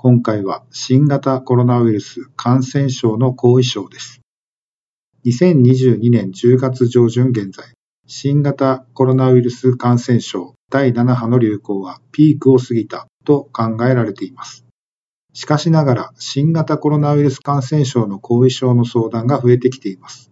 今回は新型コロナウイルス感染症の後遺症です。2022年10月上旬現在、新型コロナウイルス感染症第7波の流行はピークを過ぎたと考えられています。しかしながら新型コロナウイルス感染症の後遺症の相談が増えてきています。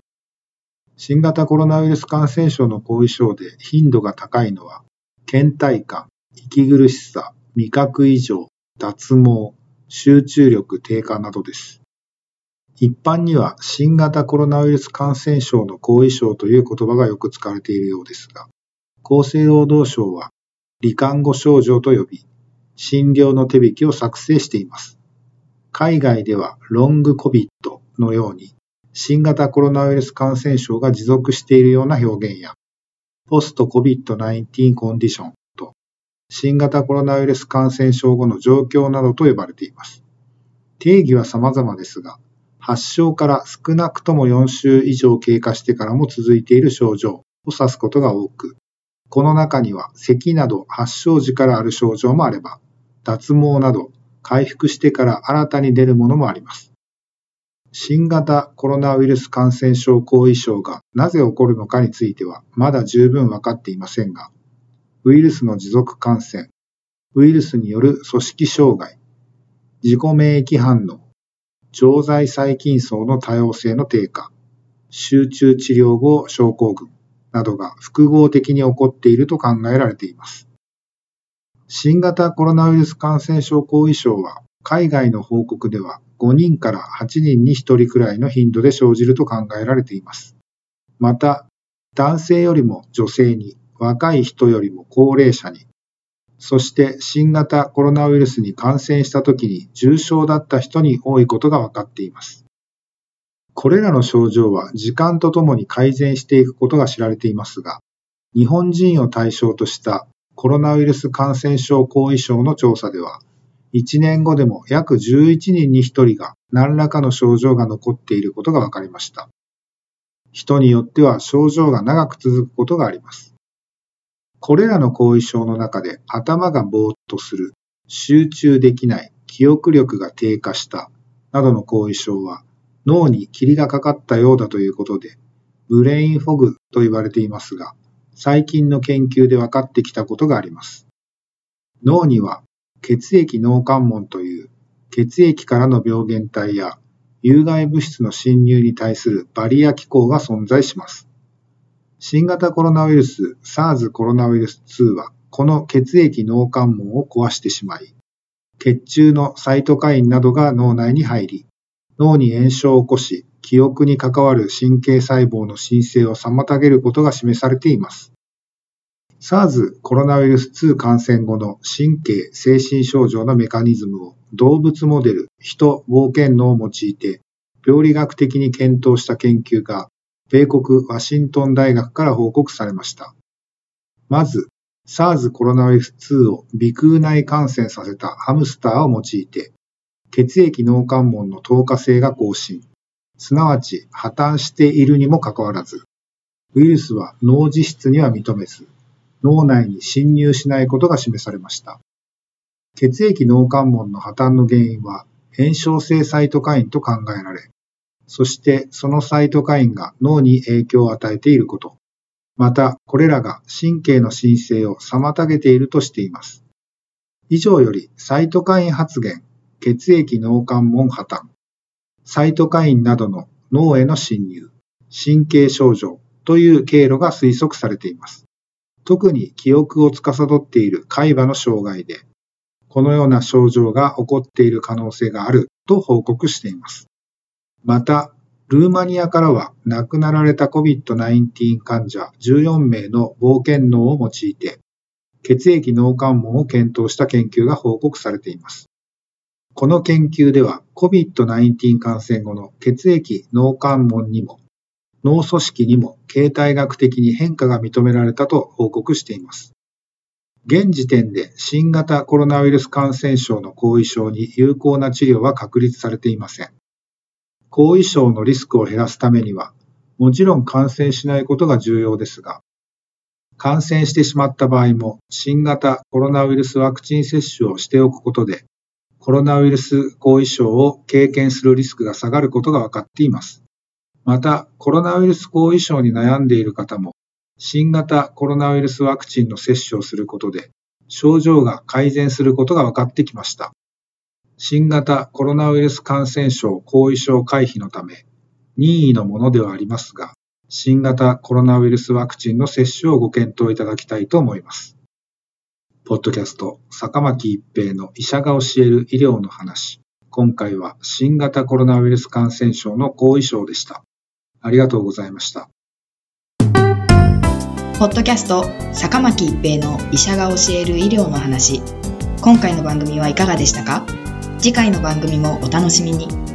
新型コロナウイルス感染症の後遺症で頻度が高いのは倦怠感、息苦しさ、味覚異常、脱毛、集中力低下などです。一般には新型コロナウイルス感染症の後遺症という言葉がよく使われているようですが、厚生労働省は罹患後症状と呼び、診療の手引きを作成しています。海外ではロングコビットのように新型コロナウイルス感染症が持続しているような表現やポスト COVID-19 コンディション、新型コロナウイルス感染症後の状況などと呼ばれています。定義は様々ですが、発症から少なくとも4週以上経過してからも続いている症状を指すことが多く、この中には咳など発症時からある症状もあれば、脱毛など回復してから新たに出るものもあります。新型コロナウイルス感染症後遺症がなぜ起こるのかについてはまだ十分分かっていませんが、ウイルスの持続感染、ウイルスによる組織障害、自己免疫反応、常在細菌層の多様性の低下、集中治療後症候群。などが複合的に起こっていると考えられています。新型コロナウイルス感染症後遺症は海外の報告では5人から8人に1人くらいの頻度で生じると考えられています。また、男性よりも女性に、若い人よりも高齢者に、そして新型コロナウイルスに感染した時に重症だった人に多いことが分かっています。これらの症状は時間とともに改善していくことが知られていますが、日本人を対象としたコロナウイルス感染症後遺症の調査では、1年後でも約11人に1人が何らかの症状が残っていることが分かりました。人によっては症状が長く続くことがあります。これらの後遺症の中で頭がぼーっとする、集中できない、記憶力が低下したなどの後遺症は脳に霧がかかったようだということで、ブレインフォグと言われていますが、最近の研究で分かってきたことがあります。脳には血液脳関門という血液からの病原体や有害物質の侵入に対するバリア機構が存在します。新型コロナウイルス SARS コロナウイルス2はこの血液脳関門を壊してしまい、血中のサイトカインなどが脳内に入り、脳に炎症を起こし、記憶に関わる神経細胞の申請を妨げることが示されています。SARS コロナウイルス2感染後の神経精神症状のメカニズムを動物モデル、人、冒険脳を用いて病理学的に検討した研究が米国ワシントン大学から報告されました。まず、SARS コロナウイルス2を鼻腔内感染させたハムスターを用いて、血液脳関門の透過性が更新、すなわち破綻しているにもかかわらず、ウイルスは脳実質には認めず、脳内に侵入しないことが示されました。血液脳関門の破綻の原因は炎症性サイトカインと考えられ、そしてそのサイトカインが脳に影響を与えていること、またこれらが神経の申請を妨げているとしています。以上よりサイトカイン発現、血液脳関門破綻、サイトカインなどの脳への侵入、神経症状という経路が推測されています。特に記憶を司っている海馬の障害で、このような症状が起こっている可能性があると報告しています。また、ルーマニアからは亡くなられた COVID-19 患者14名の冒険脳を用いて、血液脳関門を検討した研究が報告されています。この研究では COVID-19 感染後の血液脳関門にも脳組織にも形態学的に変化が認められたと報告しています。現時点で新型コロナウイルス感染症の後遺症に有効な治療は確立されていません。後遺症のリスクを減らすためには、もちろん感染しないことが重要ですが、感染してしまった場合も新型コロナウイルスワクチン接種をしておくことで、コロナウイルス後遺症を経験するリスクが下がることが分かっています。また、コロナウイルス後遺症に悩んでいる方も、新型コロナウイルスワクチンの接種をすることで、症状が改善することが分かってきました。新型コロナウイルス感染症後遺症回避のため、任意のものではありますが、新型コロナウイルスワクチンの接種をご検討いただきたいと思います。ポッドキャスト、坂巻一平の医者が教える医療の話。今回は新型コロナウイルス感染症の後遺症でした。ありがとうございました。ポッドキャスト坂巻一平の医者が教える医療の話今回の番組はいかがでしたか？次回の番組もお楽しみに。